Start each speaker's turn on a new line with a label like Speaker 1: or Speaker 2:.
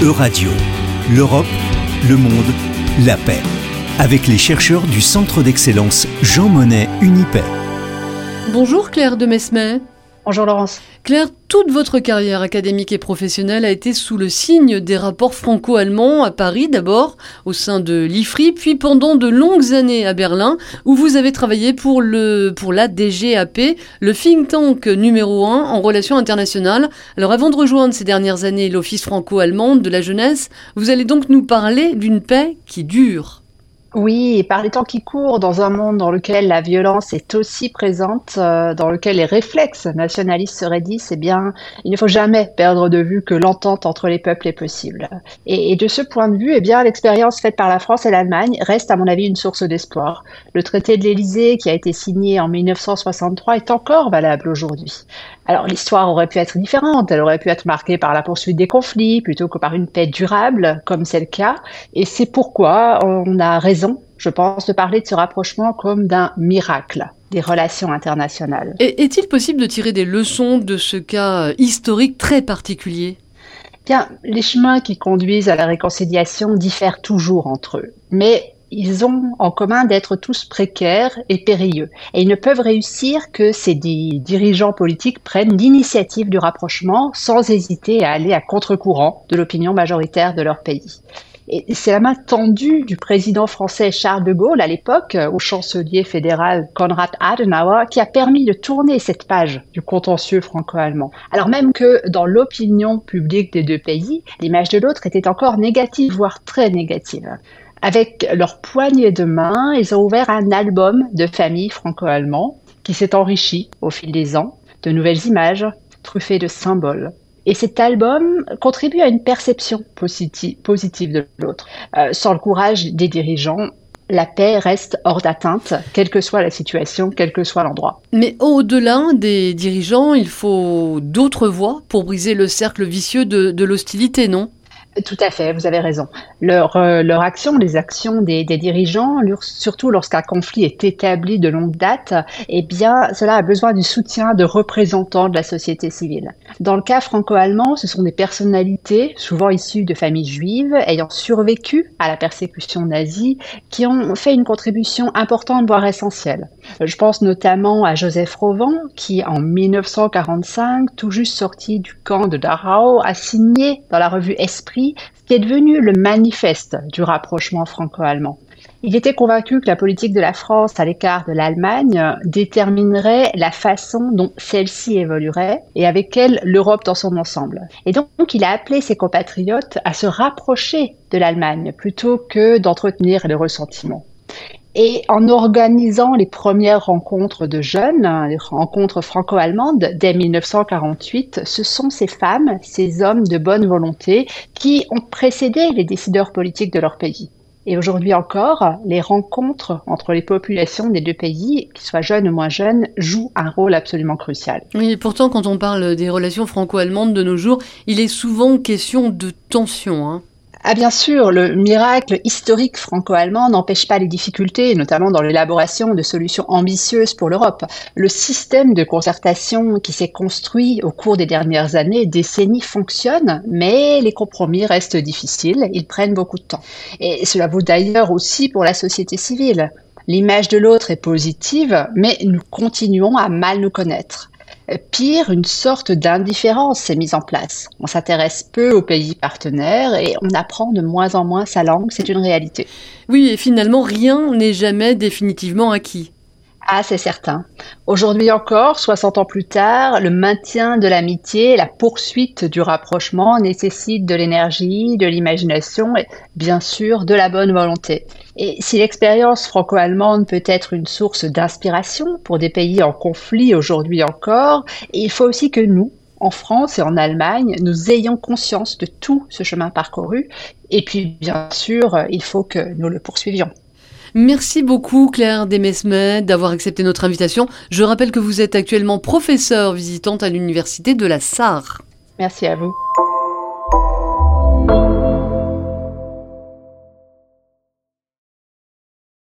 Speaker 1: Euradio, l'Europe, le monde, la paix. Avec les chercheurs du Centre d'excellence Jean Monnet Unipay.
Speaker 2: Bonjour Claire de Mesmet.
Speaker 3: Bonjour Laurence.
Speaker 2: Claire, toute votre carrière académique et professionnelle a été sous le signe des rapports franco-allemands à Paris d'abord, au sein de l'IFRI, puis pendant de longues années à Berlin, où vous avez travaillé pour, le, pour la DGAP, le think tank numéro un en relations internationales. Alors avant de rejoindre ces dernières années l'Office franco-allemand de la jeunesse, vous allez donc nous parler d'une paix qui dure.
Speaker 3: Oui, et par les temps qui courent, dans un monde dans lequel la violence est aussi présente, euh, dans lequel les réflexes nationalistes se raidissent, eh bien, il ne faut jamais perdre de vue que l'entente entre les peuples est possible. Et, de ce point de vue, eh bien, l'expérience faite par la France et l'Allemagne reste, à mon avis, une source d'espoir. Le traité de l'Élysée, qui a été signé en 1963, est encore valable aujourd'hui. Alors, l'histoire aurait pu être différente. Elle aurait pu être marquée par la poursuite des conflits plutôt que par une paix durable, comme c'est le cas. Et c'est pourquoi on a raison je pense, de parler de ce rapprochement comme d'un miracle des relations internationales.
Speaker 2: est-il possible de tirer des leçons de ce cas historique très particulier?
Speaker 3: Bien, les chemins qui conduisent à la réconciliation diffèrent toujours entre eux, mais ils ont en commun d'être tous précaires et périlleux. Et ils ne peuvent réussir que ces dirigeants politiques prennent l'initiative du rapprochement sans hésiter à aller à contre-courant de l'opinion majoritaire de leur pays. C'est la main tendue du président français Charles de Gaulle à l'époque euh, au chancelier fédéral Konrad Adenauer qui a permis de tourner cette page du contentieux franco-allemand. Alors même que dans l'opinion publique des deux pays, l'image de l'autre était encore négative, voire très négative. Avec leur poignée de main, ils ont ouvert un album de famille franco-allemand qui s'est enrichi au fil des ans de nouvelles images truffées de symboles et cet album contribue à une perception positive, de l'autre. Euh, sans le courage des dirigeants, la paix reste hors d'atteinte, quelle que soit la situation, quel que soit l'endroit.
Speaker 2: Mais au-delà des dirigeants, il faut d'autres voies pour briser le cercle vicieux de l'hostilité, non?
Speaker 3: Tout à fait, vous avez raison. Leur, euh, leur action, les actions des, dirigeants, surtout lorsqu'un conflit est établi de longue date, eh bien, cela a besoin du soutien de représentants de la société civile. Dans le cas franco-allemand, ce sont des personnalités, souvent issues de familles juives, ayant survécu à la persécution nazie, qui ont fait une contribution importante, voire essentielle. Je pense notamment à Joseph Rovan, qui en 1945, tout juste sorti du camp de Dachau, a signé dans la revue Esprit qui est devenu le manifeste du rapprochement franco-allemand. Il était convaincu que la politique de la France à l'écart de l'Allemagne déterminerait la façon dont celle-ci évoluerait et avec elle l'Europe dans son ensemble. Et donc il a appelé ses compatriotes à se rapprocher de l'Allemagne plutôt que d'entretenir les ressentiments. Et en organisant les premières rencontres de jeunes, les rencontres franco-allemandes dès 1948, ce sont ces femmes, ces hommes de bonne volonté qui ont précédé les décideurs politiques de leur pays. Et aujourd'hui encore, les rencontres entre les populations des deux pays, qu'ils soient jeunes ou moins jeunes, jouent un rôle absolument crucial.
Speaker 2: Oui, pourtant, quand on parle des relations franco-allemandes de nos jours, il est souvent question de tension. Hein.
Speaker 3: Ah bien sûr, le miracle historique franco-allemand n'empêche pas les difficultés, notamment dans l'élaboration de solutions ambitieuses pour l'Europe. Le système de concertation qui s'est construit au cours des dernières années, décennies, fonctionne, mais les compromis restent difficiles, ils prennent beaucoup de temps. Et cela vaut d'ailleurs aussi pour la société civile. L'image de l'autre est positive, mais nous continuons à mal nous connaître. Pire, une sorte d'indifférence s'est mise en place. On s'intéresse peu aux pays partenaires et on apprend de moins en moins sa langue, c'est une réalité.
Speaker 2: Oui, et finalement, rien n'est jamais définitivement acquis.
Speaker 3: Ah, c'est certain. Aujourd'hui encore, 60 ans plus tard, le maintien de l'amitié, la poursuite du rapprochement nécessite de l'énergie, de l'imagination et bien sûr de la bonne volonté. Et si l'expérience franco-allemande peut être une source d'inspiration pour des pays en conflit aujourd'hui encore, il faut aussi que nous, en France et en Allemagne, nous ayons conscience de tout ce chemin parcouru. Et puis, bien sûr, il faut que nous le poursuivions.
Speaker 2: Merci beaucoup Claire Desmesmet d'avoir accepté notre invitation. Je rappelle que vous êtes actuellement professeure visitante à l'université de la Sarre.
Speaker 3: Merci à vous.